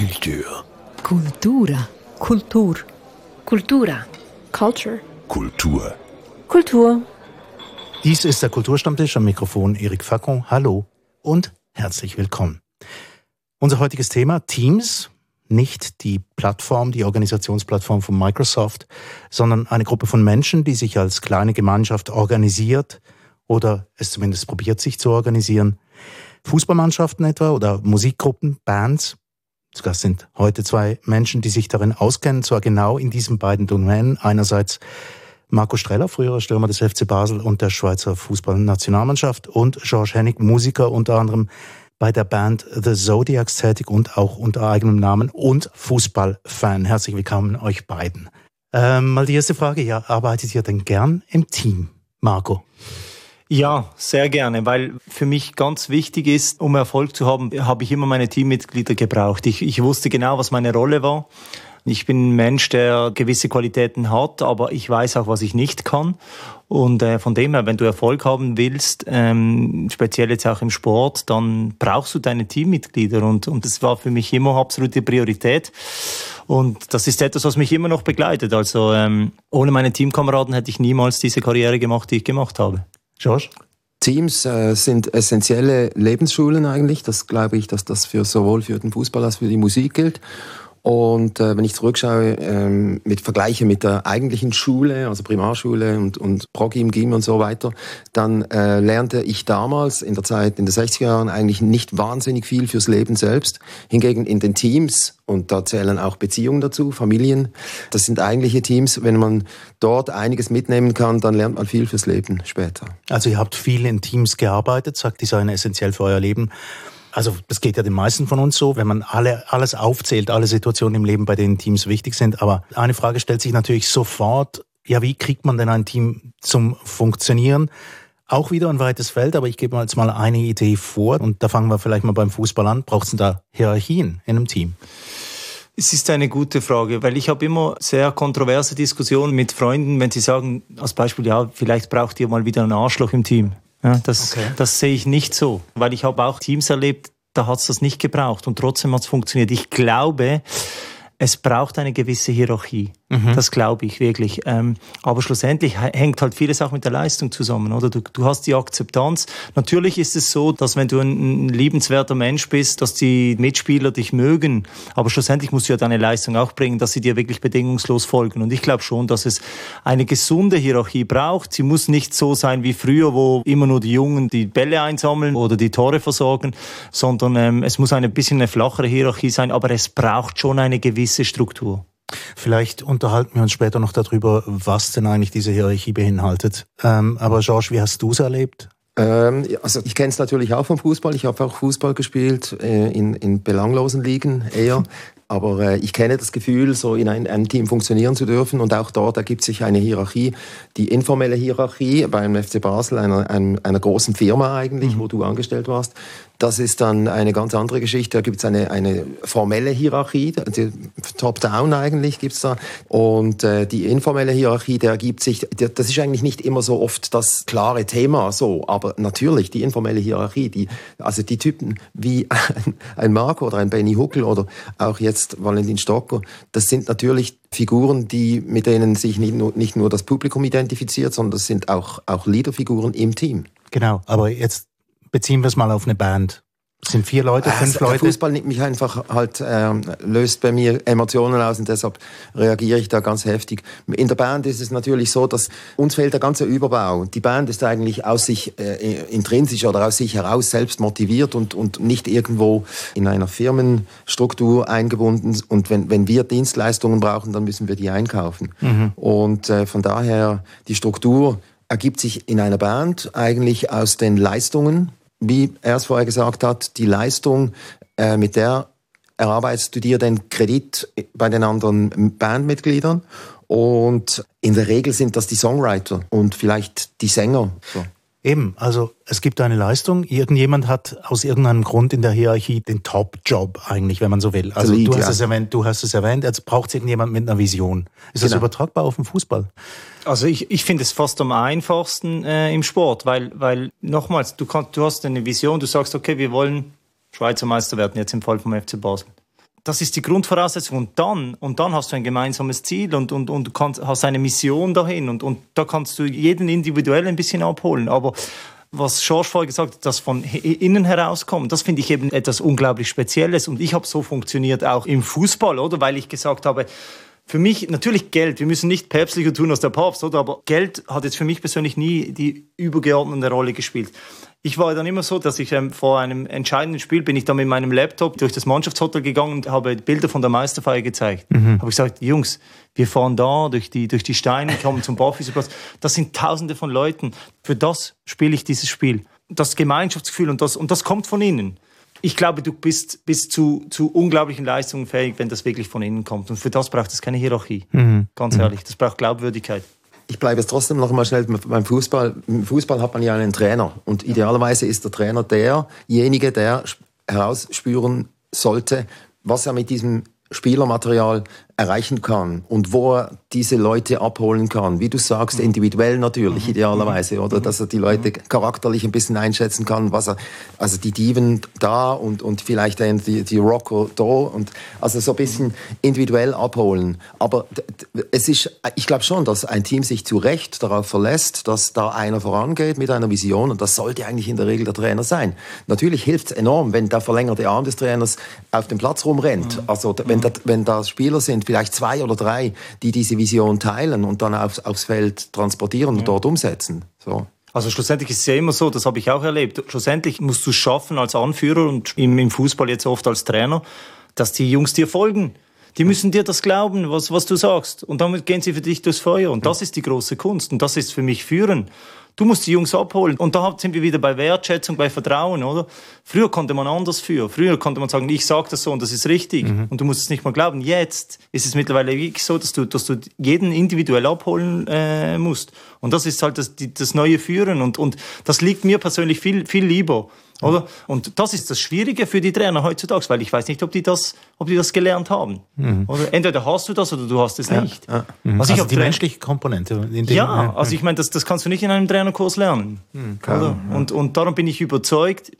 Kultur. Cultura. Kultur. Cultura. Culture. Kultur. Kultur. Dies ist der Kulturstammtisch am Mikrofon Eric Facon. Hallo und herzlich willkommen. Unser heutiges Thema Teams, nicht die Plattform, die Organisationsplattform von Microsoft, sondern eine Gruppe von Menschen, die sich als kleine Gemeinschaft organisiert oder es zumindest probiert, sich zu organisieren. Fußballmannschaften etwa oder Musikgruppen, Bands. Zu Gast sind heute zwei Menschen, die sich darin auskennen, zwar genau in diesen beiden Domänen. Einerseits Marco Streller, früherer Stürmer des FC Basel und der Schweizer Fußballnationalmannschaft und George Hennig, Musiker unter anderem bei der Band The Zodiacs tätig und auch unter eigenem Namen und Fußballfan. Herzlich willkommen euch beiden. Ähm, mal die erste Frage, ja, arbeitet ihr denn gern im Team, Marco? Ja, sehr gerne, weil für mich ganz wichtig ist, um Erfolg zu haben, habe ich immer meine Teammitglieder gebraucht. Ich, ich wusste genau, was meine Rolle war. Ich bin ein Mensch, der gewisse Qualitäten hat, aber ich weiß auch, was ich nicht kann. Und äh, von dem her, wenn du Erfolg haben willst, ähm, speziell jetzt auch im Sport, dann brauchst du deine Teammitglieder. Und, und das war für mich immer absolute Priorität. Und das ist etwas, was mich immer noch begleitet. Also ähm, ohne meine Teamkameraden hätte ich niemals diese Karriere gemacht, die ich gemacht habe. George? Teams äh, sind essentielle Lebensschulen eigentlich. Das glaube ich, dass das für sowohl für den Fußball als für die Musik gilt. Und äh, wenn ich zurückschaue, ähm, mit Vergleiche mit der eigentlichen Schule, also Primarschule und, und Progim, Gim und so weiter, dann äh, lernte ich damals in der Zeit, in den 60er Jahren, eigentlich nicht wahnsinnig viel fürs Leben selbst. Hingegen in den Teams, und da zählen auch Beziehungen dazu, Familien, das sind eigentliche Teams, wenn man dort einiges mitnehmen kann, dann lernt man viel fürs Leben später. Also ihr habt viel in Teams gearbeitet, sagt Design essentiell für euer Leben. Also das geht ja den meisten von uns so, wenn man alle, alles aufzählt, alle Situationen im Leben, bei denen Teams wichtig sind. Aber eine Frage stellt sich natürlich sofort, ja, wie kriegt man denn ein Team zum Funktionieren? Auch wieder ein weites Feld, aber ich gebe mal jetzt mal eine Idee vor und da fangen wir vielleicht mal beim Fußball an. Braucht es denn da Hierarchien in einem Team? Es ist eine gute Frage, weil ich habe immer sehr kontroverse Diskussionen mit Freunden, wenn sie sagen, als Beispiel, ja, vielleicht braucht ihr mal wieder einen Arschloch im Team. Ja, das, okay. das sehe ich nicht so, weil ich habe auch Teams erlebt, da hat es das nicht gebraucht und trotzdem hat es funktioniert. Ich glaube, es braucht eine gewisse Hierarchie. Mhm. Das glaube ich wirklich. Ähm, aber schlussendlich hängt halt vieles auch mit der Leistung zusammen, oder? Du, du hast die Akzeptanz. Natürlich ist es so, dass wenn du ein, ein liebenswerter Mensch bist, dass die Mitspieler dich mögen. Aber schlussendlich musst du ja deine Leistung auch bringen, dass sie dir wirklich bedingungslos folgen. Und ich glaube schon, dass es eine gesunde Hierarchie braucht. Sie muss nicht so sein wie früher, wo immer nur die Jungen die Bälle einsammeln oder die Tore versorgen, sondern ähm, es muss ein bisschen eine flachere Hierarchie sein. Aber es braucht schon eine gewisse Struktur. Vielleicht unterhalten wir uns später noch darüber, was denn eigentlich diese Hierarchie beinhaltet. Ähm, aber George, wie hast du es erlebt? Ähm, also ich kenne es natürlich auch vom Fußball. Ich habe auch Fußball gespielt äh, in, in belanglosen Ligen eher. Aber äh, ich kenne das Gefühl, so in ein, einem Team funktionieren zu dürfen. Und auch dort ergibt sich eine Hierarchie. Die informelle Hierarchie beim FC Basel, einer, einer, einer großen Firma eigentlich, mhm. wo du angestellt warst, das ist dann eine ganz andere Geschichte. Da gibt es eine, eine formelle Hierarchie, top-down eigentlich gibt es da. Und äh, die informelle Hierarchie, der ergibt sich, das ist eigentlich nicht immer so oft das klare Thema so. Aber natürlich, die informelle Hierarchie, die, also die Typen wie ein, ein Marco oder ein Benny Huckel oder auch jetzt Valentin Stocker, das sind natürlich Figuren, die, mit denen sich nicht nur, nicht nur das Publikum identifiziert, sondern das sind auch, auch Leaderfiguren im Team. Genau, aber jetzt beziehen wir es mal auf eine Band. Es sind vier Leute, fünf also, Leute. Fußball nimmt mich einfach halt, ähm, löst bei mir Emotionen aus und deshalb reagiere ich da ganz heftig. In der Band ist es natürlich so, dass uns fehlt der ganze Überbau. Die Band ist eigentlich aus sich äh, intrinsisch oder aus sich heraus selbst motiviert und, und nicht irgendwo in einer Firmenstruktur eingebunden. Und wenn, wenn wir Dienstleistungen brauchen, dann müssen wir die einkaufen. Mhm. Und äh, von daher die Struktur ergibt sich in einer Band eigentlich aus den Leistungen wie er es vorher gesagt hat, die Leistung, äh, mit der erarbeitest du dir den Kredit bei den anderen Bandmitgliedern. Und in der Regel sind das die Songwriter und vielleicht die Sänger. So. Eben, also es gibt eine Leistung. Irgendjemand hat aus irgendeinem Grund in der Hierarchie den Top-Job eigentlich, wenn man so will. Also Lead, du hast ja. es erwähnt, du hast es erwähnt. Jetzt braucht es irgendjemand mit einer Vision. Ist genau. das übertragbar auf den Fußball? Also ich, ich finde es fast am einfachsten äh, im Sport, weil, weil nochmals, du, kannst, du hast eine Vision, du sagst, okay, wir wollen Schweizer Meister werden, jetzt im Fall vom FC Basel. Das ist die Grundvoraussetzung. Und dann, und dann hast du ein gemeinsames Ziel und, und, und kannst, hast eine Mission dahin. Und, und da kannst du jeden individuell ein bisschen abholen. Aber was George vorher gesagt hat, das von innen herauskommt, das finde ich eben etwas unglaublich Spezielles. Und ich habe so funktioniert auch im Fußball, oder? Weil ich gesagt habe, für mich natürlich Geld. Wir müssen nicht päpstlicher tun als der Papst, oder? Aber Geld hat jetzt für mich persönlich nie die übergeordnete Rolle gespielt. Ich war dann immer so, dass ich ähm, vor einem entscheidenden Spiel bin ich dann mit meinem Laptop durch das Mannschaftshotel gegangen und habe Bilder von der Meisterfeier gezeigt. Mhm. Habe gesagt, Jungs, wir fahren da durch die, durch die Steine, kommen zum Barfüßerplatz. Das sind Tausende von Leuten. Für das spiele ich dieses Spiel. Das Gemeinschaftsgefühl und das, und das kommt von innen. Ich glaube, du bist, bist zu, zu unglaublichen Leistungen fähig, wenn das wirklich von innen kommt. Und für das braucht es keine Hierarchie. Mhm. Ganz mhm. ehrlich. Das braucht Glaubwürdigkeit ich bleibe jetzt trotzdem noch einmal schnell beim Fußball. Im Fußball hat man ja einen Trainer und idealerweise ist der Trainer derjenige, der herausspüren sollte, was er mit diesem Spielermaterial erreichen kann und wo er diese Leute abholen kann. Wie du sagst, mhm. individuell natürlich, mhm. idealerweise, oder? Mhm. Dass er die Leute charakterlich ein bisschen einschätzen kann, was er, also die Diven da und, und vielleicht die, die Rocker da und, also so ein bisschen individuell abholen. Aber es ist, ich glaube schon, dass ein Team sich zu Recht darauf verlässt, dass da einer vorangeht mit einer Vision und das sollte eigentlich in der Regel der Trainer sein. Natürlich hilft es enorm, wenn der verlängerte Arm des Trainers auf dem Platz rumrennt. Also, wenn da, wenn da Spieler sind, vielleicht zwei oder drei, die diese Vision teilen und dann aufs, aufs Feld transportieren und dort umsetzen. So. Also schlussendlich ist es ja immer so, das habe ich auch erlebt. Schlussendlich musst du es schaffen als Anführer und im, Fußball jetzt oft als Trainer, dass die Jungs dir folgen. Die müssen dir das glauben, was, was du sagst. Und damit gehen sie für dich durchs Feuer. Und das ist die große Kunst. Und das ist für mich Führen. Du musst die Jungs abholen. Und da sind wir wieder bei Wertschätzung, bei Vertrauen, oder? Früher konnte man anders führen. Früher konnte man sagen, ich sage das so und das ist richtig. Mhm. Und du musst es nicht mal glauben. Jetzt ist es mittlerweile wirklich so, dass du, dass du jeden individuell abholen äh, musst. Und das ist halt das, die, das neue Führen. Und, und das liegt mir persönlich viel, viel lieber. Oder? Und das ist das Schwierige für die Trainer heutzutage, weil ich weiß nicht, ob die das, ob die das gelernt haben. Mhm. Oder entweder hast du das oder du hast es ja. nicht. Ja. Mhm. Also, also die menschliche Komponente. Ja, also ich meine, das, das kannst du nicht in einem Trainerkurs lernen. Mhm, oder? Und, und darum bin ich überzeugt,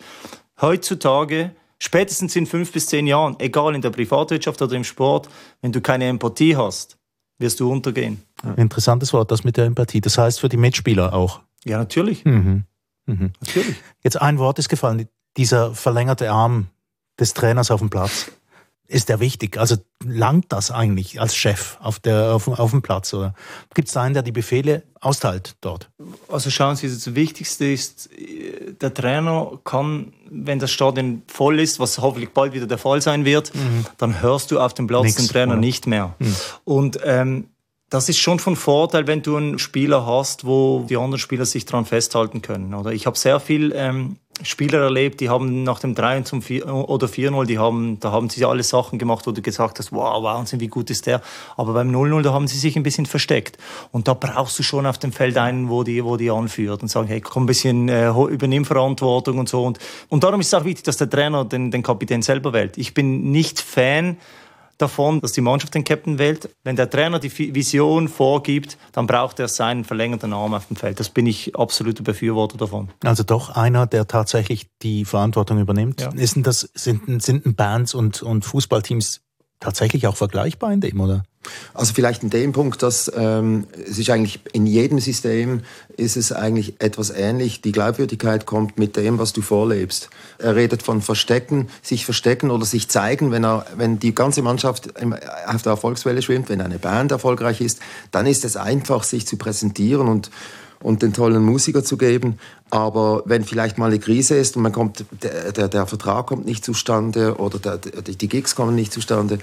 heutzutage, spätestens in fünf bis zehn Jahren, egal in der Privatwirtschaft oder im Sport, wenn du keine Empathie hast, wirst du untergehen. Interessantes Wort, das mit der Empathie. Das heißt für die Mitspieler auch. Ja, natürlich. Mhm. Mhm. Natürlich. Jetzt ein Wort ist gefallen, dieser verlängerte Arm des Trainers auf dem Platz. Ist der wichtig? Also langt das eigentlich als Chef auf, der, auf, auf dem Platz? Oder gibt es einen, der die Befehle austeilt dort? Also schauen Sie, das Wichtigste ist, der Trainer kann, wenn das Stadion voll ist, was hoffentlich bald wieder der Fall sein wird, mhm. dann hörst du auf dem Platz Nix, den Trainer oder? nicht mehr. Mhm. Und ähm, das ist schon von Vorteil, wenn du einen Spieler hast, wo die anderen Spieler sich dran festhalten können. Oder ich habe sehr viel ähm, Spieler erlebt, die haben nach dem 3 zum 4 oder 4-0, die haben, da haben sie alle Sachen gemacht, wo du gesagt hast, wow, Wahnsinn, wie gut ist der. Aber beim 0-0, da haben sie sich ein bisschen versteckt. Und da brauchst du schon auf dem Feld einen, wo die, wo die anführt und sagen, hey, komm ein bisschen, äh, übernimm Verantwortung und so. Und, und darum ist es auch wichtig, dass der Trainer den, den Kapitän selber wählt. Ich bin nicht Fan davon, dass die Mannschaft den Captain wählt. Wenn der Trainer die Vision vorgibt, dann braucht er seinen verlängerten Arm auf dem Feld. Das bin ich absoluter Befürworter davon. Also doch einer, der tatsächlich die Verantwortung übernimmt. Ja. Ist denn das, sind, sind Bands und, und Fußballteams tatsächlich auch vergleichbar in dem, oder? Also vielleicht in dem Punkt, dass ähm, es ist eigentlich in jedem System ist es eigentlich etwas ähnlich. Die Glaubwürdigkeit kommt mit dem, was du vorlebst. Er redet von Verstecken, sich verstecken oder sich zeigen, wenn er, wenn die ganze Mannschaft auf der Erfolgswelle schwimmt, wenn eine Band erfolgreich ist, dann ist es einfach, sich zu präsentieren und und den tollen Musiker zu geben. Aber wenn vielleicht mal eine Krise ist und man kommt, der, der, der Vertrag kommt nicht zustande oder der, die Gigs kommen nicht zustande,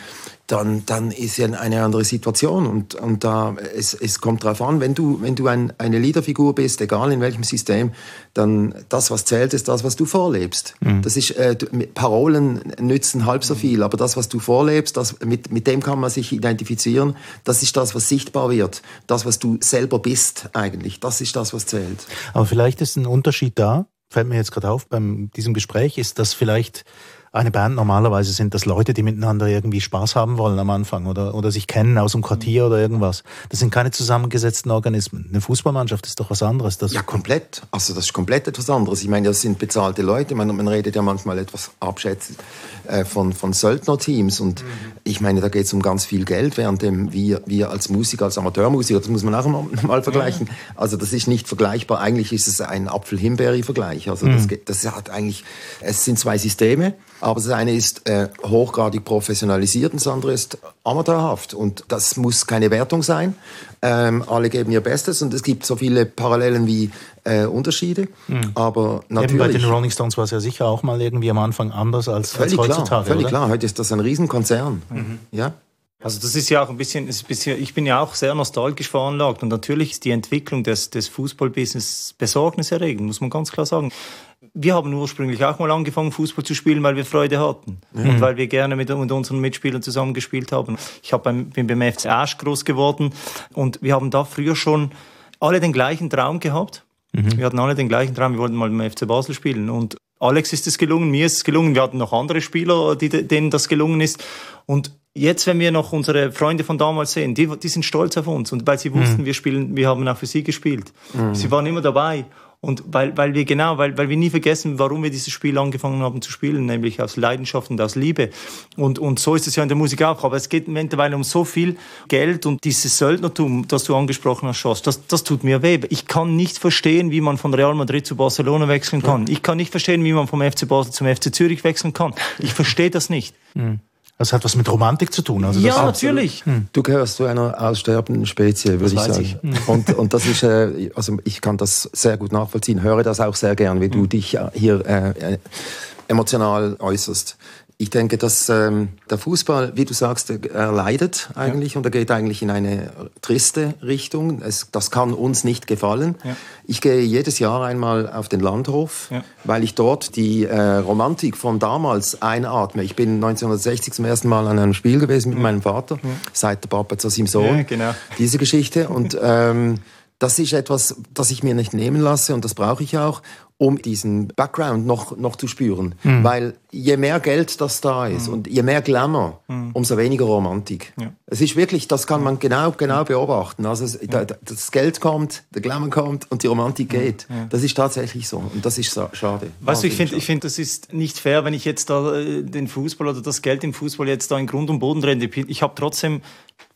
dann, dann ist ja eine andere Situation. Und, und da, es, es kommt darauf an, wenn du, wenn du ein, eine Leaderfigur bist, egal in welchem System, dann das, was zählt, ist das, was du vorlebst. Mhm. Das ist, äh, Parolen nützen halb so viel, aber das, was du vorlebst, das, mit, mit dem kann man sich identifizieren. Das ist das, was sichtbar wird. Das, was du selber bist eigentlich. Das ist das, was zählt. Aber vielleicht ist ein Unterschied da, fällt mir jetzt gerade auf beim diesem Gespräch, ist, dass vielleicht eine Band normalerweise sind das Leute, die miteinander irgendwie Spaß haben wollen am Anfang oder, oder sich kennen aus dem Quartier oder irgendwas. Das sind keine zusammengesetzten Organismen. Eine Fußballmannschaft ist doch was anderes. Das ja, komplett. Also das ist komplett etwas anderes. Ich meine, das sind bezahlte Leute. Man, man redet ja manchmal etwas abschätzend äh, von, von Söldnerteams. Und mhm. ich meine, da geht es um ganz viel Geld, während wir, wir als Musiker, als Amateurmusiker, das muss man auch mal, mal vergleichen. Also das ist nicht vergleichbar. Eigentlich ist es ein Apfel-Himbeere-Vergleich. Also mhm. das, das hat eigentlich, es sind zwei Systeme. Aber das eine ist äh, hochgradig professionalisiert und das andere ist amateurhaft. Und das muss keine Wertung sein. Ähm, alle geben ihr Bestes und es gibt so viele Parallelen wie äh, Unterschiede. Mhm. Aber natürlich. Eben bei den Rolling Stones war es ja sicher auch mal irgendwie am Anfang anders als, völlig als heutzutage. Klar, völlig oder? klar. Heute ist das ein Riesenkonzern. Mhm. Ja. Also das ist ja auch ein bisschen, ist ein bisschen, ich bin ja auch sehr nostalgisch veranlagt und natürlich ist die Entwicklung des, des Fußballbusiness besorgniserregend, muss man ganz klar sagen wir haben ursprünglich auch mal angefangen, Fußball zu spielen, weil wir Freude hatten mhm. und weil wir gerne mit, mit unseren Mitspielern zusammengespielt haben. Ich hab beim, bin beim FC Asch groß geworden und wir haben da früher schon alle den gleichen Traum gehabt. Mhm. Wir hatten alle den gleichen Traum, wir wollten mal beim FC Basel spielen und Alex ist es gelungen, mir ist es gelungen, wir hatten noch andere Spieler, die, denen das gelungen ist und Jetzt, wenn wir noch unsere Freunde von damals sehen, die, die sind stolz auf uns und weil sie wussten, mhm. wir spielen, wir haben auch für sie gespielt. Mhm. Sie waren immer dabei und weil, weil wir genau, weil, weil wir nie vergessen, warum wir dieses Spiel angefangen haben zu spielen, nämlich aus Leidenschaft und aus Liebe. Und, und so ist es ja in der Musik auch. Aber es geht mittlerweile um so viel Geld und dieses Söldnertum, das du angesprochen hast, Schoss, das, das tut mir weh. Ich kann nicht verstehen, wie man von Real Madrid zu Barcelona wechseln kann. Ich kann nicht verstehen, wie man vom FC Basel zum FC Zürich wechseln kann. Ich verstehe das nicht. Mhm. Das hat was mit Romantik zu tun. Also ja, natürlich. Hm. Du gehörst zu einer aussterbenden Spezie, würde ich sagen. Ich. Hm. Und, und das ist, äh, also ich kann das sehr gut nachvollziehen, höre das auch sehr gern, wie du hm. dich hier äh, äh emotional äußerst. Ich denke, dass ähm, der Fußball, wie du sagst, er leidet eigentlich ja. und er geht eigentlich in eine triste Richtung. Es, das kann uns nicht gefallen. Ja. Ich gehe jedes Jahr einmal auf den Landhof, ja. weil ich dort die äh, Romantik von damals einatme. Ich bin 1960 zum ersten Mal an einem Spiel gewesen mit meinem Vater, seit der Papa zu seinem Sohn. Genau. Diese Geschichte und ähm, das ist etwas, das ich mir nicht nehmen lasse und das brauche ich auch um diesen Background noch, noch zu spüren. Mhm. Weil je mehr Geld das da ist mhm. und je mehr Glamour, mhm. umso weniger Romantik. Ja. Es ist wirklich, das kann man genau, genau beobachten. Also es, ja. da, das Geld kommt, der Glamour kommt und die Romantik geht. Ja. Das ist tatsächlich so und das ist schade. Weißt du, ich finde, ich finde, das ist nicht fair, wenn ich jetzt da äh, den Fußball oder das Geld im Fußball jetzt da in Grund und Boden renne. Ich habe trotzdem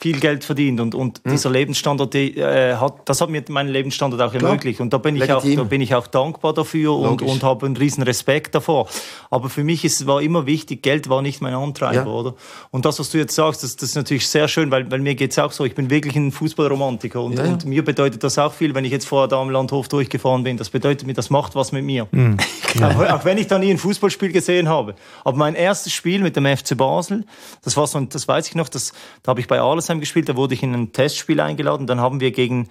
viel Geld verdient und, und hm. dieser Lebensstandard, die, äh, hat, das hat mir meinen Lebensstandard auch ermöglicht. Und da bin, ich auch, da bin ich auch dankbar dafür und, und habe einen riesen Respekt davor. Aber für mich ist, war immer wichtig, Geld war nicht mein Antreiber, ja. oder? Und das, was du jetzt sagst, das, das ist natürlich sehr schön, weil, weil mir geht's auch so. Ich bin wirklich ein Fußballromantiker und, ja, und mir bedeutet das auch viel, wenn ich jetzt vorher da am Landhof durchgefahren bin. Das bedeutet mir, das macht was mit mir. Mhm. auch, auch wenn ich da nie ein Fußballspiel gesehen habe. Aber mein erstes Spiel mit dem FC Basel, das war so, das weiß ich noch, das, da habe ich bei Alesheim gespielt, da wurde ich in ein Testspiel eingeladen. Dann haben wir gegen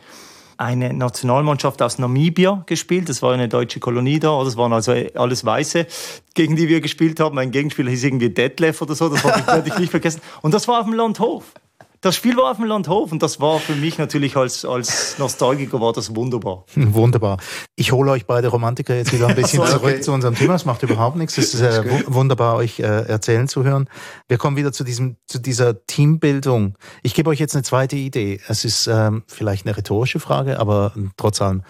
eine Nationalmannschaft aus Namibia gespielt. Das war eine deutsche Kolonie da. Das waren also alles Weiße, gegen die wir gespielt haben. Mein Gegenspieler hieß irgendwie Detlef oder so. Das werde ich nicht vergessen. Und das war auf dem Landhof das Spiel war auf dem Landhof und das war für mich natürlich als, als Nostalgiker war das wunderbar. Wunderbar. Ich hole euch beide Romantiker jetzt wieder ein bisschen so, zurück okay. zu unserem Thema. Es macht überhaupt nichts. Es ist äh, wunderbar, euch äh, erzählen zu hören. Wir kommen wieder zu diesem, zu dieser Teambildung. Ich gebe euch jetzt eine zweite Idee. Es ist ähm, vielleicht eine rhetorische Frage, aber trotz allem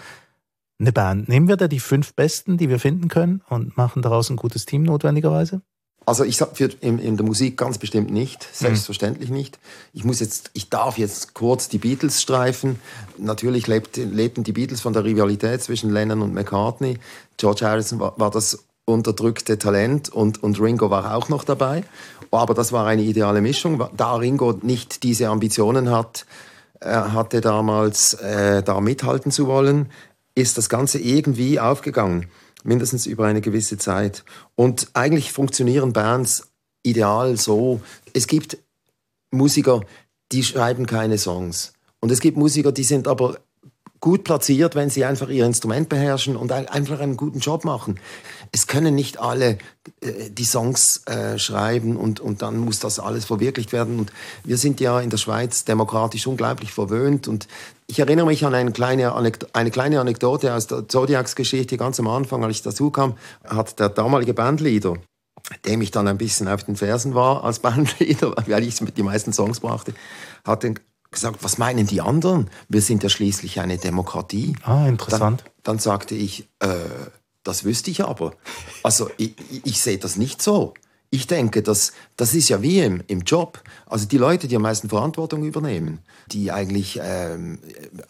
eine Band. Nehmen wir da die fünf Besten, die wir finden können und machen daraus ein gutes Team notwendigerweise? Also ich sag für in, in, der Musik ganz bestimmt nicht, selbstverständlich mhm. nicht. Ich muss jetzt, ich darf jetzt kurz die Beatles streifen. Natürlich lebt, lebten die Beatles von der Rivalität zwischen Lennon und McCartney. George Harrison war, war das unterdrückte Talent und, und Ringo war auch noch dabei. Aber das war eine ideale Mischung. Da Ringo nicht diese Ambitionen hat, äh, hatte damals äh, da mithalten zu wollen, ist das Ganze irgendwie aufgegangen mindestens über eine gewisse Zeit. Und eigentlich funktionieren Bands ideal so. Es gibt Musiker, die schreiben keine Songs. Und es gibt Musiker, die sind aber gut platziert, wenn sie einfach ihr Instrument beherrschen und einfach einen guten Job machen. Es können nicht alle äh, die Songs äh, schreiben und, und dann muss das alles verwirklicht werden. Und wir sind ja in der Schweiz demokratisch unglaublich verwöhnt. Und ich erinnere mich an eine kleine, eine kleine Anekdote aus der Zodiacs-Geschichte. Ganz am Anfang, als ich dazu kam, hat der damalige Bandleader dem ich dann ein bisschen auf den Fersen war als Bandleader, weil ich die meisten Songs brachte, hat gesagt, was meinen die anderen? Wir sind ja schließlich eine Demokratie. Ah, interessant. Dann, dann sagte ich, äh, das wüsste ich aber. Also ich, ich sehe das nicht so. Ich denke, das, das ist ja wie im, im Job. Also die Leute, die am meisten Verantwortung übernehmen, die eigentlich ähm,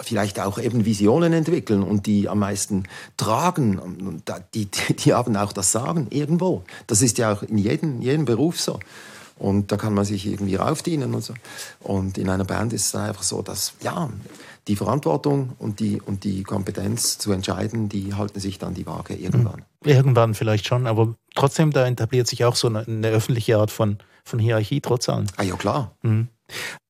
vielleicht auch eben Visionen entwickeln und die am meisten tragen, die, die, die haben auch das Sagen irgendwo. Das ist ja auch in jedem, jedem Beruf so. Und da kann man sich irgendwie raufdienen und so. Und in einer Band ist es einfach so, dass, ja, die Verantwortung und die, und die Kompetenz zu entscheiden, die halten sich dann die Waage irgendwann. Hm. Irgendwann vielleicht schon, aber trotzdem, da etabliert sich auch so eine, eine öffentliche Art von, von Hierarchie trotz allem. Ah ja, klar. Mhm.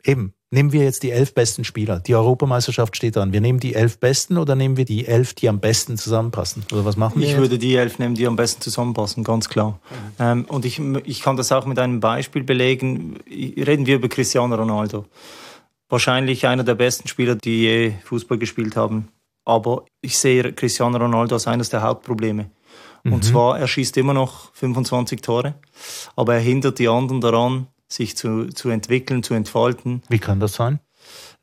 Eben, nehmen wir jetzt die elf besten Spieler. Die Europameisterschaft steht an. Wir nehmen die elf besten oder nehmen wir die elf, die am besten zusammenpassen? Oder was machen wir? Ich jetzt? würde die elf nehmen, die am besten zusammenpassen, ganz klar. Mhm. Ähm, und ich, ich kann das auch mit einem Beispiel belegen. Reden wir über Cristiano Ronaldo. Wahrscheinlich einer der besten Spieler, die je Fußball gespielt haben. Aber ich sehe Cristiano Ronaldo als eines der Hauptprobleme. Mhm. Und zwar, er schießt immer noch 25 Tore, aber er hindert die anderen daran, sich zu, zu entwickeln, zu entfalten. Wie kann das sein?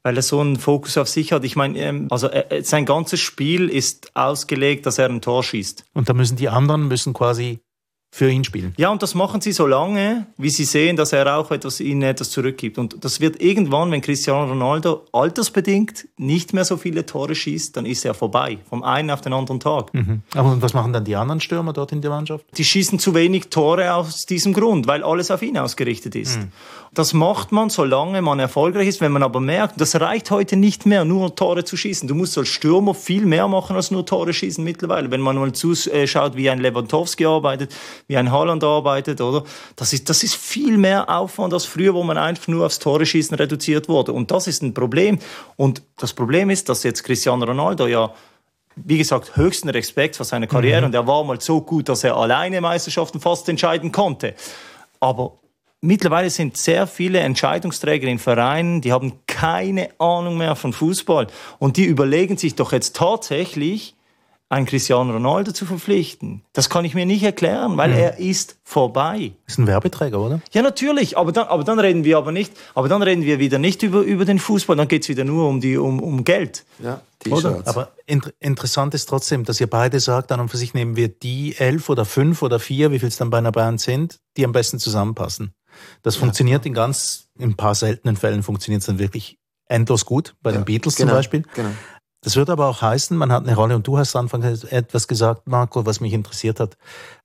Weil er so einen Fokus auf sich hat. Ich meine, ähm, also sein ganzes Spiel ist ausgelegt, dass er ein Tor schießt. Und da müssen die anderen müssen quasi für ihn spielen. Ja, und das machen sie so lange, wie sie sehen, dass er auch etwas, ihnen etwas zurückgibt. Und das wird irgendwann, wenn Cristiano Ronaldo altersbedingt nicht mehr so viele Tore schießt, dann ist er vorbei, vom einen auf den anderen Tag. Mhm. Aber was machen dann die anderen Stürmer dort in der Mannschaft? Die schießen zu wenig Tore aus diesem Grund, weil alles auf ihn ausgerichtet ist. Mhm. Das macht man, solange man erfolgreich ist. Wenn man aber merkt, das reicht heute nicht mehr, nur Tore zu schießen. Du musst als Stürmer viel mehr machen als nur Tore schießen mittlerweile. Wenn man mal zuschaut, wie ein Lewandowski arbeitet, wie ein Haaland arbeitet, oder? Das ist, das ist viel mehr Aufwand als früher, wo man einfach nur aufs Tore schießen reduziert wurde. Und das ist ein Problem. Und das Problem ist, dass jetzt Cristiano Ronaldo ja wie gesagt, höchsten Respekt für seine Karriere mhm. und er war mal so gut, dass er alleine Meisterschaften fast entscheiden konnte. Aber mittlerweile sind sehr viele Entscheidungsträger in Vereinen, die haben keine Ahnung mehr von Fußball. Und die überlegen sich doch jetzt tatsächlich, einen Cristiano Ronaldo zu verpflichten. Das kann ich mir nicht erklären, weil mhm. er ist vorbei. Ist ein Werbeträger, oder? Ja, natürlich. Aber dann, aber dann reden wir aber nicht, aber dann reden wir wieder nicht über, über den Fußball. Dann geht es wieder nur um, die, um, um Geld. Ja, T-Shirts. Aber inter interessant ist trotzdem, dass ihr beide sagt, dann und für sich nehmen wir die elf oder fünf oder vier, wie viel es dann bei einer Band sind, die am besten zusammenpassen. Das ja. funktioniert in ganz, in ein paar seltenen Fällen funktioniert es dann wirklich endlos gut, bei ja, den Beatles genau, zum Beispiel. Genau. Das würde aber auch heißen, man hat eine Rolle und du hast anfangs etwas gesagt, Marco, was mich interessiert hat.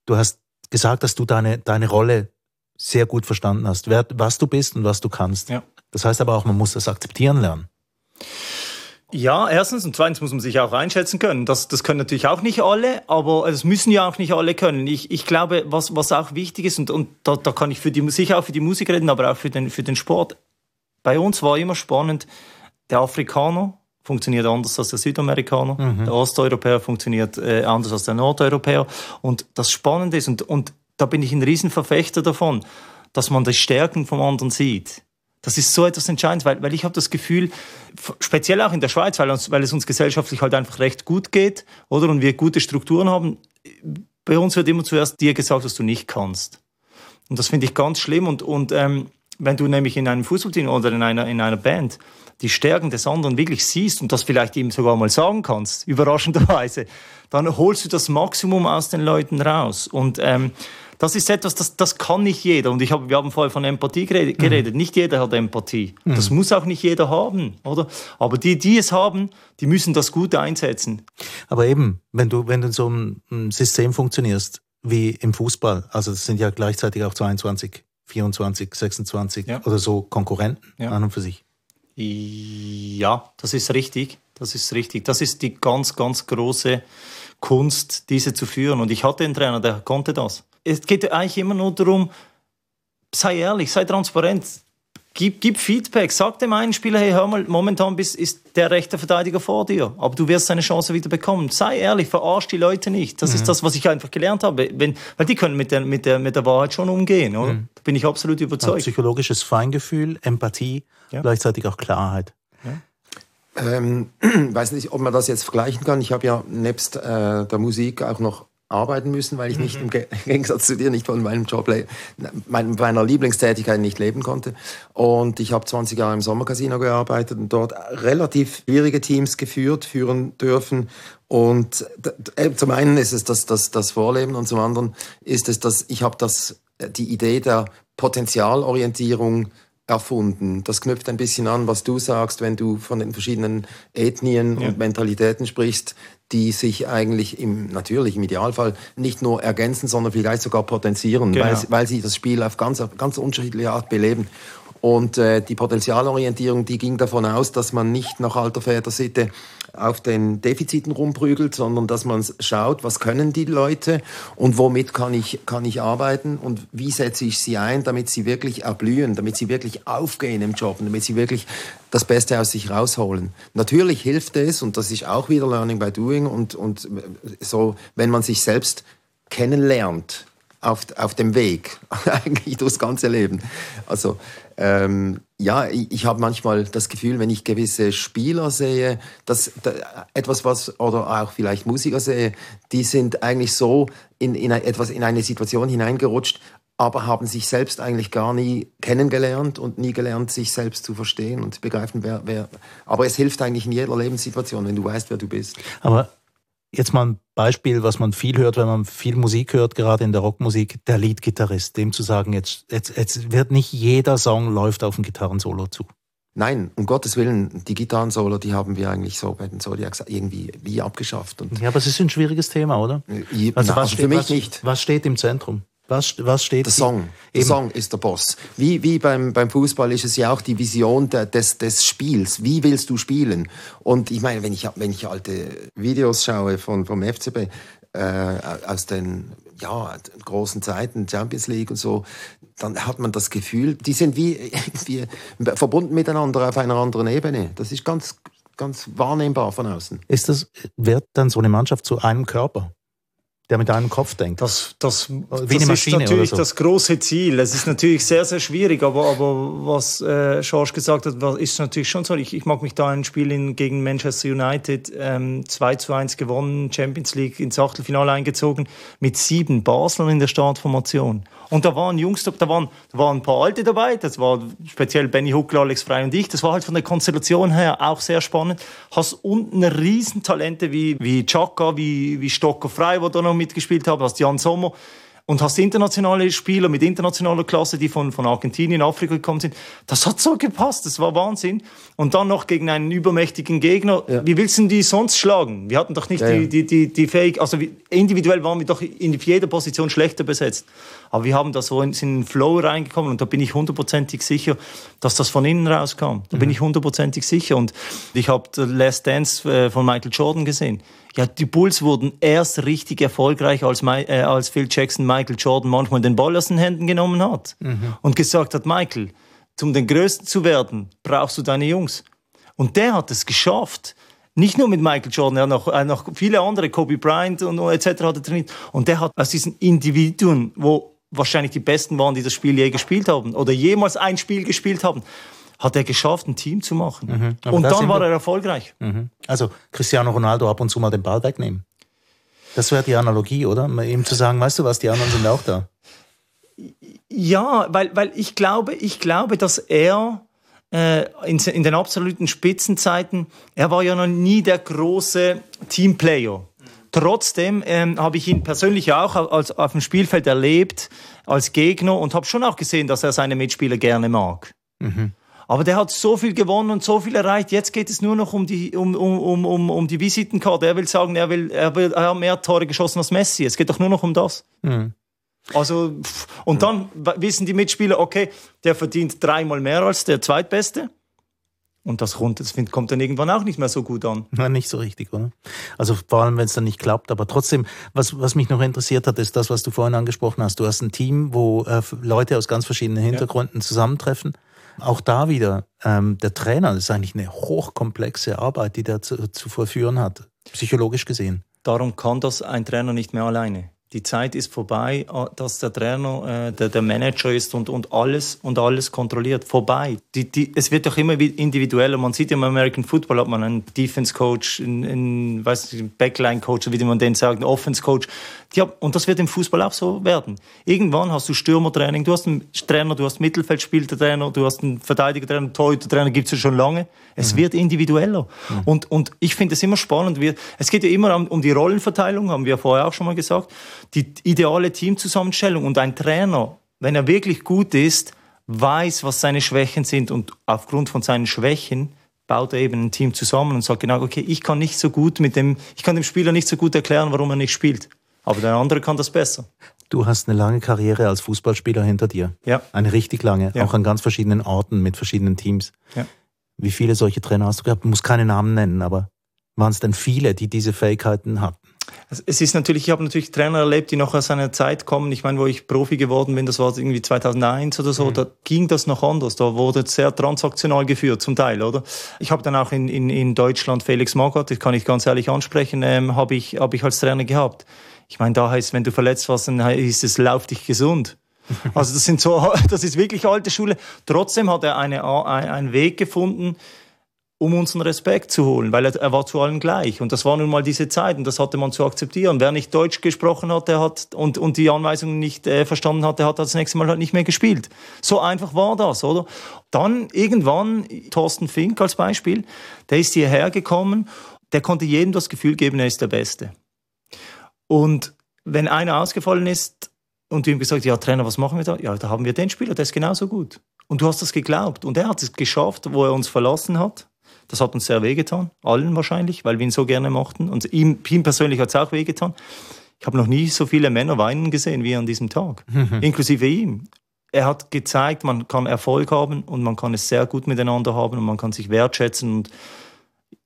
Du hast gesagt, dass du deine, deine Rolle sehr gut verstanden hast, wer, was du bist und was du kannst. Ja. Das heißt aber auch, man muss das akzeptieren lernen. Ja, erstens und zweitens muss man sich auch einschätzen können. Das, das können natürlich auch nicht alle, aber es müssen ja auch nicht alle können. Ich, ich glaube, was, was auch wichtig ist, und, und da, da kann ich für die, sicher auch für die Musik reden, aber auch für den, für den Sport. Bei uns war immer spannend, der Afrikaner funktioniert anders als der Südamerikaner, mhm. der Osteuropäer funktioniert äh, anders als der Nordeuropäer. Und das Spannende ist, und, und da bin ich ein Riesenverfechter davon, dass man die Stärken vom anderen sieht. Das ist so etwas Entscheidendes, weil, weil ich habe das Gefühl, speziell auch in der Schweiz, weil, uns, weil es uns gesellschaftlich halt einfach recht gut geht, oder? Und wir gute Strukturen haben. Bei uns wird immer zuerst dir gesagt, was du nicht kannst. Und das finde ich ganz schlimm. Und, und ähm, wenn du nämlich in einem Fußballteam oder in einer, in einer Band die Stärken des anderen wirklich siehst und das vielleicht ihm sogar mal sagen kannst, überraschenderweise, dann holst du das Maximum aus den Leuten raus. Und ähm, das ist etwas, das, das kann nicht jeder. Und ich hab, wir haben vorher von Empathie geredet. Mhm. Nicht jeder hat Empathie. Mhm. Das muss auch nicht jeder haben, oder? Aber die, die es haben, die müssen das gut einsetzen. Aber eben, wenn du, wenn du in so einem System funktionierst, wie im Fußball, also das sind ja gleichzeitig auch 22, 24, 26 ja. oder so Konkurrenten ja. an und für sich. Ja, das ist richtig. Das ist richtig. Das ist die ganz, ganz große Kunst, diese zu führen. Und ich hatte einen Trainer, der konnte das es geht eigentlich immer nur darum, sei ehrlich, sei transparent. Gib, gib Feedback, sag dem einen Spieler, hey, hör mal, momentan bist, ist der rechte Verteidiger vor dir, aber du wirst seine Chance wieder bekommen. Sei ehrlich, verarsch die Leute nicht. Das mhm. ist das, was ich einfach gelernt habe. Wenn, weil die können mit der, mit der, mit der Wahrheit schon umgehen, oder? Mhm. Da bin ich absolut überzeugt. Ja, psychologisches Feingefühl, Empathie, ja. gleichzeitig auch Klarheit. Ja. Ähm, weiß nicht, ob man das jetzt vergleichen kann. Ich habe ja nebst äh, der Musik auch noch arbeiten müssen, weil ich nicht im Gegensatz zu dir nicht von meinem Job, meiner Lieblingstätigkeit nicht leben konnte. Und ich habe 20 Jahre im Sommercasino gearbeitet und dort relativ schwierige Teams geführt, führen dürfen. Und äh, zum einen ist es das, das, das Vorleben und zum anderen ist es, dass ich habe das, äh, die Idee der Potenzialorientierung erfunden. Das knüpft ein bisschen an, was du sagst, wenn du von den verschiedenen Ethnien ja. und Mentalitäten sprichst, die sich eigentlich im, natürlich im Idealfall nicht nur ergänzen, sondern vielleicht sogar potenzieren, genau. weil, weil sie das Spiel auf ganz, ganz unterschiedliche Art beleben. Und äh, die Potenzialorientierung, die ging davon aus, dass man nicht nach alter Vätersitte auf den Defiziten rumprügelt, sondern dass man schaut, was können die Leute und womit kann ich, kann ich arbeiten und wie setze ich sie ein, damit sie wirklich erblühen, damit sie wirklich aufgehen im Job damit sie wirklich das Beste aus sich rausholen. Natürlich hilft es, und das ist auch wieder Learning by Doing und, und so, wenn man sich selbst kennenlernt, auf, auf dem Weg, eigentlich durchs ganze Leben. Also ähm, ja, ich, ich habe manchmal das Gefühl, wenn ich gewisse Spieler sehe, dass da, etwas was oder auch vielleicht Musiker sehe, die sind eigentlich so in, in etwas in eine Situation hineingerutscht, aber haben sich selbst eigentlich gar nie kennengelernt und nie gelernt, sich selbst zu verstehen und zu begreifen, wer, wer. Aber es hilft eigentlich in jeder Lebenssituation, wenn du weißt, wer du bist. Aber Jetzt mal ein Beispiel, was man viel hört, wenn man viel Musik hört, gerade in der Rockmusik, der Leadgitarrist, dem zu sagen, jetzt, jetzt, jetzt wird nicht jeder Song läuft auf ein Gitarrensolo zu. Nein, um Gottes Willen, die Gitarrensolo, die haben wir eigentlich so bei den Zodiacs irgendwie wie abgeschafft. Und ja, aber es ist ein schwieriges Thema, oder? Also, was also steht, für mich was, nicht. Was steht im Zentrum? Was, was steht? Der Song. Der Song ist der Boss. Wie, wie beim, beim Fußball ist es ja auch die Vision der, des, des Spiels. Wie willst du spielen? Und ich meine, wenn ich, wenn ich alte Videos schaue von, vom FCB, äh, aus den ja, großen Zeiten, Champions League und so, dann hat man das Gefühl, die sind wie irgendwie verbunden miteinander auf einer anderen Ebene. Das ist ganz, ganz wahrnehmbar von außen. Ist das, wird dann so eine Mannschaft zu einem Körper? Der mit einem Kopf denkt. Das, das, Wie das ist natürlich so. das große Ziel. Es ist natürlich sehr, sehr schwierig, aber, aber was äh, George gesagt hat, ist natürlich schon so. Ich, ich mag mich da ein Spiel in, gegen Manchester United ähm, 2 zu 1 gewonnen, Champions League ins Achtelfinale eingezogen, mit sieben Baslern in der Startformation. Und da waren Jungs, da waren, da waren ein paar Alte dabei, das war speziell Benny Huckler, Alex Frey und ich. Das war halt von der Konstellation her auch sehr spannend. Hast unten Riesentalente wie, wie Chaka, wie, wie Stocker Frey, wo da noch mitgespielt haben, hast Jan Sommer und hast internationale Spieler mit internationaler Klasse, die von, von Argentinien, Afrika gekommen sind. Das hat so gepasst, das war Wahnsinn. Und dann noch gegen einen übermächtigen Gegner. Ja. Wie willst du die sonst schlagen? Wir hatten doch nicht ja, die, die, die, die Fähigkeit, also individuell waren wir doch in jeder Position schlechter besetzt. Aber wir haben da so in, in den Flow reingekommen und da bin ich hundertprozentig sicher, dass das von innen rauskam. Da mhm. bin ich hundertprozentig sicher. Und ich habe Last Dance äh, von Michael Jordan gesehen. Ja, die Bulls wurden erst richtig erfolgreich, als, äh, als Phil Jackson Michael Jordan manchmal den Ball aus den Händen genommen hat mhm. und gesagt hat, Michael, um den Größten zu werden, brauchst du deine Jungs. Und der hat es geschafft. Nicht nur mit Michael Jordan, er hat noch, hat noch viele andere, Kobe Bryant und, und etc. hat er trainiert. Und der hat aus diesen Individuen, wo wahrscheinlich die Besten waren, die das Spiel je gespielt haben oder jemals ein Spiel gespielt haben, hat er geschafft, ein Team zu machen. Mhm. Und dann war er erfolgreich. Mhm. Also Cristiano Ronaldo ab und zu mal den Ball wegnehmen. Das wäre die Analogie, oder? Ihm zu sagen, weißt du was, die anderen sind auch da. Ja, weil, weil ich glaube, ich glaube, dass er äh, in, in den absoluten Spitzenzeiten, er war ja noch nie der große Teamplayer. Trotzdem ähm, habe ich ihn persönlich auch als, auf dem Spielfeld erlebt als Gegner und habe schon auch gesehen, dass er seine Mitspieler gerne mag. Mhm. Aber der hat so viel gewonnen und so viel erreicht. Jetzt geht es nur noch um die, um, um, um, um die Visitenkarte. Er will sagen, er, will, er, will, er hat mehr Tore geschossen als Messi. Es geht doch nur noch um das. Mhm. Also, und dann wissen die Mitspieler, okay, der verdient dreimal mehr als der Zweitbeste. Und das rund, das kommt dann irgendwann auch nicht mehr so gut an. Na, nicht so richtig, oder? Also vor allem, wenn es dann nicht klappt. Aber trotzdem, was, was mich noch interessiert hat, ist das, was du vorhin angesprochen hast. Du hast ein Team, wo äh, Leute aus ganz verschiedenen Hintergründen ja. zusammentreffen. Auch da wieder, ähm, der Trainer, ist eigentlich eine hochkomplexe Arbeit, die der zu, zu vollführen hat, psychologisch gesehen. Darum kann das ein Trainer nicht mehr alleine. Die Zeit ist vorbei, äh, dass der Trainer äh, der, der Manager ist und, und alles und alles kontrolliert. Vorbei. Die, die, es wird doch immer individueller. Man sieht im American Football hat man einen Defense Coach, einen, einen, weiß nicht, Backline Coach, wie man den sagt, einen Offense Coach. Ja, und das wird im Fußball auch so werden. Irgendwann hast du Stürmertraining, du hast einen Trainer, du hast Mittelfeldspieltrainer, du hast einen Verteidigertrainer, Torhütertrainer gibt's ja schon lange. Es mhm. wird individueller. Mhm. Und, und ich finde es immer spannend. Wir, es geht ja immer um, um die Rollenverteilung, haben wir vorher auch schon mal gesagt die ideale Teamzusammenstellung. Und ein Trainer, wenn er wirklich gut ist, weiß, was seine Schwächen sind und aufgrund von seinen Schwächen baut er eben ein Team zusammen und sagt genau, okay, ich kann nicht so gut mit dem, ich kann dem Spieler nicht so gut erklären, warum er nicht spielt. Aber der andere kann das besser. Du hast eine lange Karriere als Fußballspieler hinter dir. Ja. Eine richtig lange, ja. auch an ganz verschiedenen Orten mit verschiedenen Teams. Ja. Wie viele solche Trainer hast du gehabt? Du musst keine Namen nennen, aber waren es denn viele, die diese Fähigkeiten hatten? Es ist natürlich, ich habe natürlich Trainer erlebt, die noch aus einer Zeit kommen. Ich meine, wo ich Profi geworden bin, das war irgendwie 2001 oder so, mhm. da ging das noch anders. Da wurde sehr transaktional geführt, zum Teil, oder? Ich habe dann auch in, in, in Deutschland Felix Magath, das kann ich ganz ehrlich ansprechen, ähm, habe ich, hab ich als Trainer gehabt. Ich meine, da heißt, wenn du verletzt warst, dann heißt es, lauf dich gesund. Also das sind so, das ist wirklich alte Schule. Trotzdem hat er eine, einen Weg gefunden, um unseren Respekt zu holen, weil er, er war zu allen gleich. Und das war nun mal diese Zeit und das hatte man zu akzeptieren. Wer nicht Deutsch gesprochen hat, der hat und, und die Anweisungen nicht äh, verstanden hat, der hat das nächste Mal halt nicht mehr gespielt. So einfach war das, oder? Dann irgendwann, Thorsten Fink als Beispiel, der ist hierher gekommen, der konnte jedem das Gefühl geben, er ist der Beste. Und wenn einer ausgefallen ist und du ihm gesagt, ja Trainer, was machen wir da? Ja, da haben wir den Spieler, der ist genauso gut. Und du hast das geglaubt. Und er hat es geschafft, wo er uns verlassen hat das hat uns sehr wehgetan, allen wahrscheinlich, weil wir ihn so gerne mochten. Und ihm, ihm persönlich hat es auch wehgetan. Ich habe noch nie so viele Männer weinen gesehen wie an diesem Tag, inklusive ihm. Er hat gezeigt, man kann Erfolg haben und man kann es sehr gut miteinander haben und man kann sich wertschätzen. Und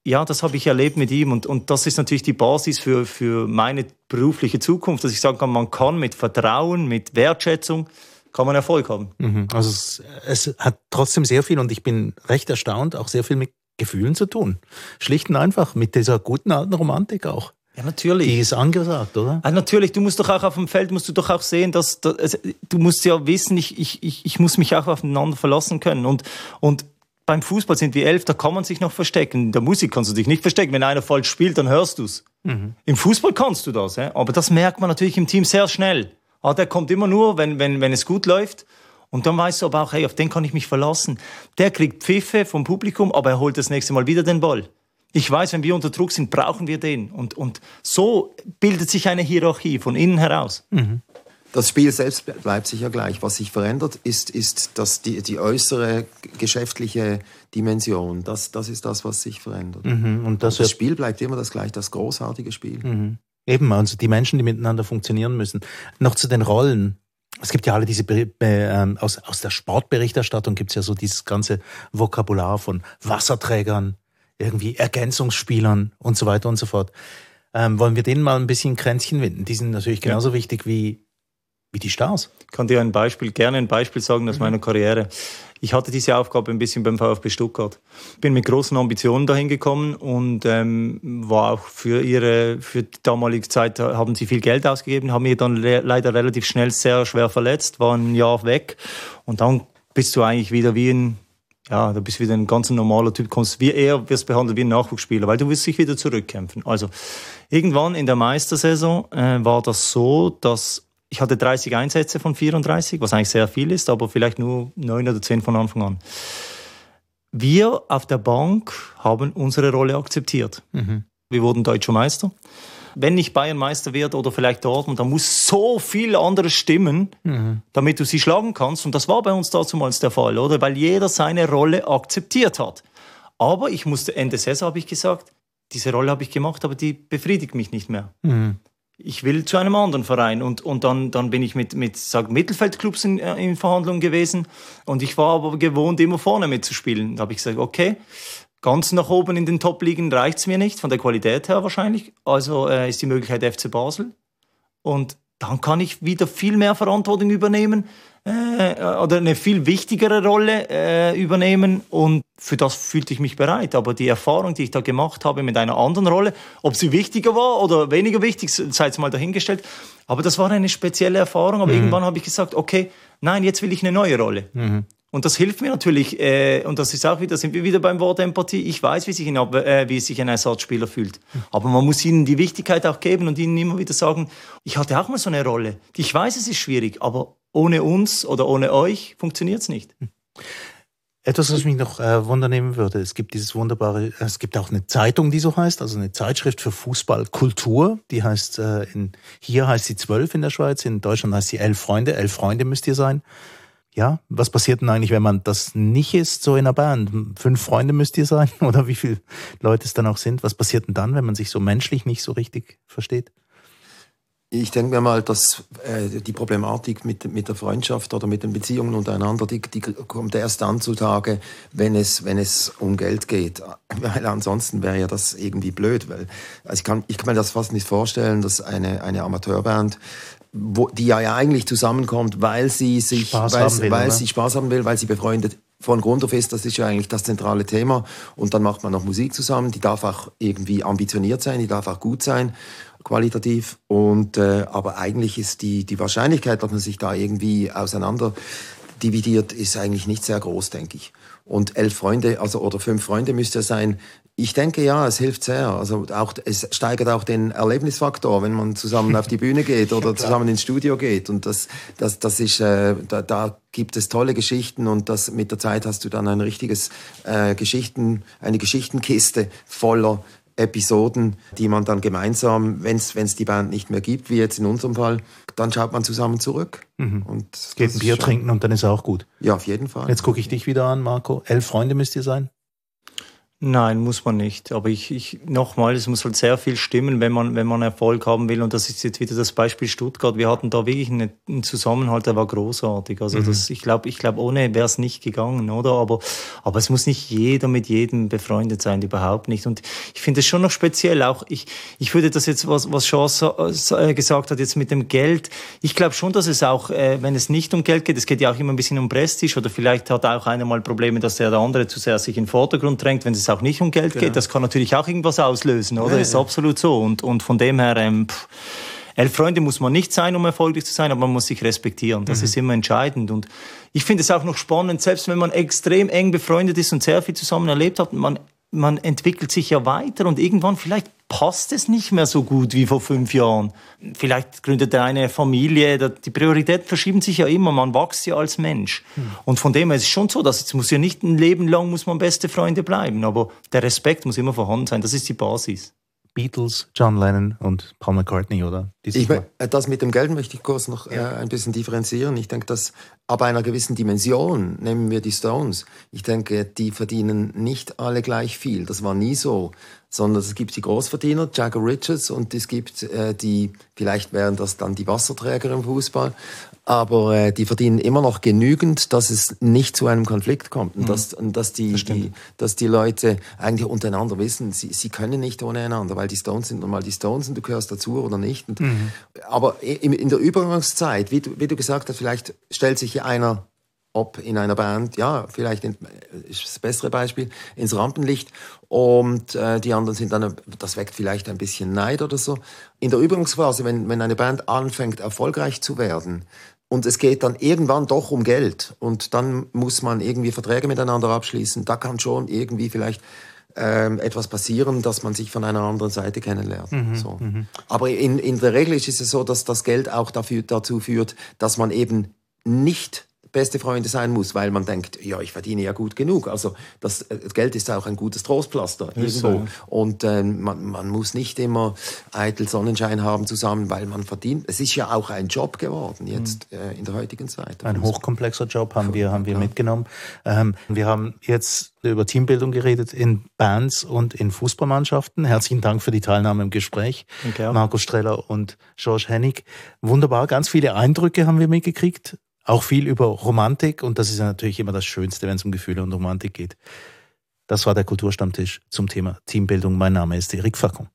ja, das habe ich erlebt mit ihm und, und das ist natürlich die Basis für, für meine berufliche Zukunft, dass ich sagen kann, man kann mit Vertrauen, mit Wertschätzung, kann man Erfolg haben. Mhm. Also es, es, hat trotzdem sehr viel und ich bin recht erstaunt, auch sehr viel mit Gefühlen zu tun. Schlicht und einfach mit dieser guten alten Romantik auch. Ja, natürlich. Die ist angesagt, oder? Ah, natürlich. Du musst doch auch auf dem Feld, musst du doch auch sehen, dass, dass also, du musst ja wissen, ich, ich, ich, ich muss mich auch aufeinander verlassen können. Und, und beim Fußball sind wir elf, da kann man sich noch verstecken. In der Musik kannst du dich nicht verstecken. Wenn einer falsch spielt, dann hörst du's. Mhm. Im Fußball kannst du das, ja? aber das merkt man natürlich im Team sehr schnell. Ah, der kommt immer nur, wenn, wenn, wenn es gut läuft. Und dann weißt du aber auch, hey, auf den kann ich mich verlassen. Der kriegt Pfiffe vom Publikum, aber er holt das nächste Mal wieder den Ball. Ich weiß, wenn wir unter Druck sind, brauchen wir den. Und, und so bildet sich eine Hierarchie von innen heraus. Mhm. Das Spiel selbst bleibt sicher gleich. Was sich verändert, ist, ist dass die, die äußere geschäftliche Dimension. Das, das ist das, was sich verändert. Mhm, und das, und das Spiel bleibt immer das gleiche, das großartige Spiel. Mhm. Eben, also die Menschen, die miteinander funktionieren müssen. Noch zu den Rollen es gibt ja alle diese, äh, aus, aus der Sportberichterstattung gibt's ja so dieses ganze Vokabular von Wasserträgern, irgendwie Ergänzungsspielern und so weiter und so fort. Ähm, wollen wir denen mal ein bisschen Kränzchen winden? Die sind natürlich genauso ja. wichtig wie, wie die Stars. Ich kann dir ein Beispiel, gerne ein Beispiel sagen aus mhm. meiner Karriere. Ich hatte diese Aufgabe ein bisschen beim VfB Stuttgart. Bin mit großen Ambitionen dahin gekommen und ähm, war auch für ihre, für die damalige Zeit haben sie viel Geld ausgegeben, haben mir dann le leider relativ schnell sehr schwer verletzt, war ein Jahr weg und dann bist du eigentlich wieder wie ein ja, da bist du wieder ein ganz normaler Typ, kommst wie er, wirst behandelt wie ein Nachwuchsspieler, weil du wirst dich wieder zurückkämpfen. Also irgendwann in der Meistersaison äh, war das so, dass ich hatte 30 Einsätze von 34, was eigentlich sehr viel ist, aber vielleicht nur neun oder zehn von Anfang an. Wir auf der Bank haben unsere Rolle akzeptiert. Mhm. Wir wurden deutscher Meister. Wenn nicht Bayern Meister wird oder vielleicht Dortmund, dann muss so viel anderes stimmen, mhm. damit du sie schlagen kannst. Und das war bei uns damals der Fall, oder? Weil jeder seine Rolle akzeptiert hat. Aber ich musste Ende Saison habe ich gesagt, diese Rolle habe ich gemacht, aber die befriedigt mich nicht mehr. Mhm ich will zu einem anderen Verein. Und, und dann, dann bin ich mit, mit Mittelfeldclubs in, äh, in Verhandlungen gewesen. Und ich war aber gewohnt, immer vorne mitzuspielen. Da habe ich gesagt, okay, ganz nach oben in den Top-Ligen reicht's mir nicht, von der Qualität her wahrscheinlich. Also äh, ist die Möglichkeit FC Basel. Und dann kann ich wieder viel mehr Verantwortung übernehmen oder eine viel wichtigere Rolle äh, übernehmen. Und für das fühlte ich mich bereit. Aber die Erfahrung, die ich da gemacht habe mit einer anderen Rolle, ob sie wichtiger war oder weniger wichtig, sei es mal dahingestellt. Aber das war eine spezielle Erfahrung. Aber mhm. irgendwann habe ich gesagt, okay, nein, jetzt will ich eine neue Rolle. Mhm. Und das hilft mir natürlich, äh, und das ist auch wieder, sind wir wieder beim Wort Empathie. Ich weiß, wie sich, ein, äh, ein Ersatzspieler fühlt. Aber man muss ihnen die Wichtigkeit auch geben und ihnen immer wieder sagen, ich hatte auch mal so eine Rolle. Ich weiß, es ist schwierig, aber ohne uns oder ohne euch funktioniert es nicht. Etwas, was mich noch äh, wundernehmen würde, es gibt dieses wunderbare, es gibt auch eine Zeitung, die so heißt, also eine Zeitschrift für Fußballkultur, die heißt, äh, in, hier heißt sie zwölf in der Schweiz, in Deutschland heißt sie elf Freunde, elf Freunde müsst ihr sein. Ja, was passiert denn eigentlich, wenn man das nicht ist, so in einer Band? Fünf Freunde müsst ihr sein oder wie viele Leute es dann auch sind? Was passiert denn dann, wenn man sich so menschlich nicht so richtig versteht? Ich denke mir mal, dass äh, die Problematik mit, mit der Freundschaft oder mit den Beziehungen untereinander, die, die kommt erst dann zutage, wenn es, wenn es um Geld geht. Weil ansonsten wäre ja das irgendwie blöd. Weil, also ich, kann, ich kann mir das fast nicht vorstellen, dass eine, eine Amateurband wo, die ja eigentlich zusammenkommt, weil sie sich, Spaß weil, will, weil sie Spaß haben will, weil sie befreundet von Grund auf ist, das ist ja eigentlich das zentrale Thema. Und dann macht man noch Musik zusammen, die darf auch irgendwie ambitioniert sein, die darf auch gut sein qualitativ. Und, äh, aber eigentlich ist die, die Wahrscheinlichkeit, dass man sich da irgendwie auseinander dividiert, ist eigentlich nicht sehr groß, denke ich. Und elf Freunde, also oder fünf Freunde müsste es sein. Ich denke ja, es hilft sehr. Also auch es steigert auch den Erlebnisfaktor, wenn man zusammen auf die Bühne geht oder zusammen ins Studio geht. Und das, das, das ist, äh, da, da gibt es tolle Geschichten und das mit der Zeit hast du dann ein richtiges äh, Geschichten, eine Geschichtenkiste voller Episoden, die man dann gemeinsam, wenn es die Band nicht mehr gibt, wie jetzt in unserem Fall, dann schaut man zusammen zurück. Mhm. Und Geht ein Bier schon, trinken und dann ist auch gut. Ja, auf jeden Fall. Jetzt gucke ich dich wieder an, Marco. Elf Freunde müsst ihr sein? Nein, muss man nicht. Aber ich, ich nochmal, es muss halt sehr viel stimmen, wenn man, wenn man Erfolg haben will. Und das ist jetzt wieder das Beispiel Stuttgart. Wir hatten da wirklich einen, einen Zusammenhalt, der war großartig. Also mhm. das, ich glaube, ich glaube, ohne wäre es nicht gegangen, oder? Aber, aber es muss nicht jeder mit jedem befreundet sein, überhaupt nicht. Und ich finde es schon noch speziell. Auch ich, ich würde das jetzt, was, was Chance äh, gesagt hat, jetzt mit dem Geld. Ich glaube schon, dass es auch, äh, wenn es nicht um Geld geht, es geht ja auch immer ein bisschen um Prestige oder vielleicht hat auch einer mal Probleme, dass der, der andere zu sehr sich in den Vordergrund drängt, wenn es es auch nicht um Geld genau. geht, das kann natürlich auch irgendwas auslösen, oder? Ja, ist ja. absolut so. Und, und von dem her, ähm, pff, elf Freunde muss man nicht sein, um erfolgreich zu sein, aber man muss sich respektieren. Das mhm. ist immer entscheidend. Und ich finde es auch noch spannend, selbst wenn man extrem eng befreundet ist und sehr viel zusammen erlebt hat, man man entwickelt sich ja weiter und irgendwann vielleicht passt es nicht mehr so gut wie vor fünf Jahren. Vielleicht gründet er eine Familie, die Prioritäten verschieben sich ja immer, man wächst ja als Mensch. Hm. Und von dem her ist es schon so, dass es muss ja nicht ein Leben lang muss man beste Freunde bleiben, aber der Respekt muss immer vorhanden sein, das ist die Basis. Beatles, John Lennon und Paul McCartney, oder? Ich, das mit dem Geld möchte ich kurz noch ja. äh, ein bisschen differenzieren. Ich denke, dass ab einer gewissen Dimension, nehmen wir die Stones, ich denke, die verdienen nicht alle gleich viel. Das war nie so sondern es gibt die Großverdiener, Jagger Richards, und es gibt äh, die, vielleicht wären das dann die Wasserträger im Fußball, aber äh, die verdienen immer noch genügend, dass es nicht zu einem Konflikt kommt und, mhm. dass, und dass, die, das die, dass die Leute eigentlich untereinander wissen, sie, sie können nicht ohne einander, weil die Stones sind nun mal die Stones und du gehörst dazu oder nicht. Und, mhm. Aber in, in der Übergangszeit, wie du, wie du gesagt hast, vielleicht stellt sich einer ob in einer Band, ja, vielleicht in, ist das bessere Beispiel, ins Rampenlicht und äh, die anderen sind dann, das weckt vielleicht ein bisschen Neid oder so. In der Übungsphase, wenn, wenn eine Band anfängt, erfolgreich zu werden, und es geht dann irgendwann doch um Geld und dann muss man irgendwie Verträge miteinander abschließen. Da kann schon irgendwie vielleicht ähm, etwas passieren, dass man sich von einer anderen Seite kennenlernt. Mhm, so. Mhm. Aber in, in der Regel ist es so, dass das Geld auch dafür, dazu führt, dass man eben nicht beste Freunde sein muss, weil man denkt, ja, ich verdiene ja gut genug. Also das, äh, Geld ist auch ein gutes Trostpflaster irgendwo. So. Und äh, man, man muss nicht immer eitel Sonnenschein haben zusammen, weil man verdient. Es ist ja auch ein Job geworden jetzt mhm. äh, in der heutigen Zeit. Ein hochkomplexer Job haben wir, haben wir ja. mitgenommen. Ähm, wir haben jetzt über Teambildung geredet in Bands und in Fußballmannschaften. Herzlichen Dank für die Teilnahme im Gespräch, Markus Streller und George Hennig. Wunderbar, ganz viele Eindrücke haben wir mitgekriegt auch viel über Romantik und das ist natürlich immer das Schönste, wenn es um Gefühle und Romantik geht. Das war der Kulturstammtisch zum Thema Teambildung. Mein Name ist Erik Fackung.